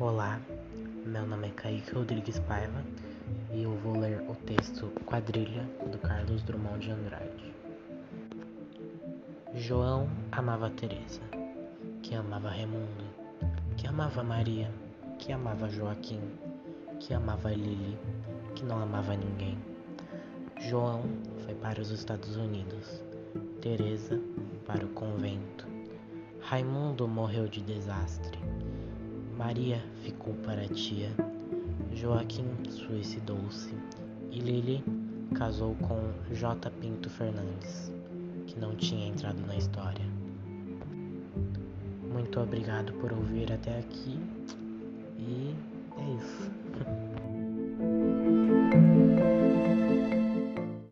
Olá, meu nome é Kaique Rodrigues Paiva e eu vou ler o texto Quadrilha do Carlos Drummond de Andrade. João amava Teresa, que amava Raimundo, que amava Maria, que amava Joaquim, que amava Lili, que não amava ninguém. João foi para os Estados Unidos, Teresa para o convento. Raimundo morreu de desastre. Maria ficou para a tia. Joaquim suicidou-se e Lili casou com J. Pinto Fernandes, que não tinha entrado na história. Muito obrigado por ouvir até aqui e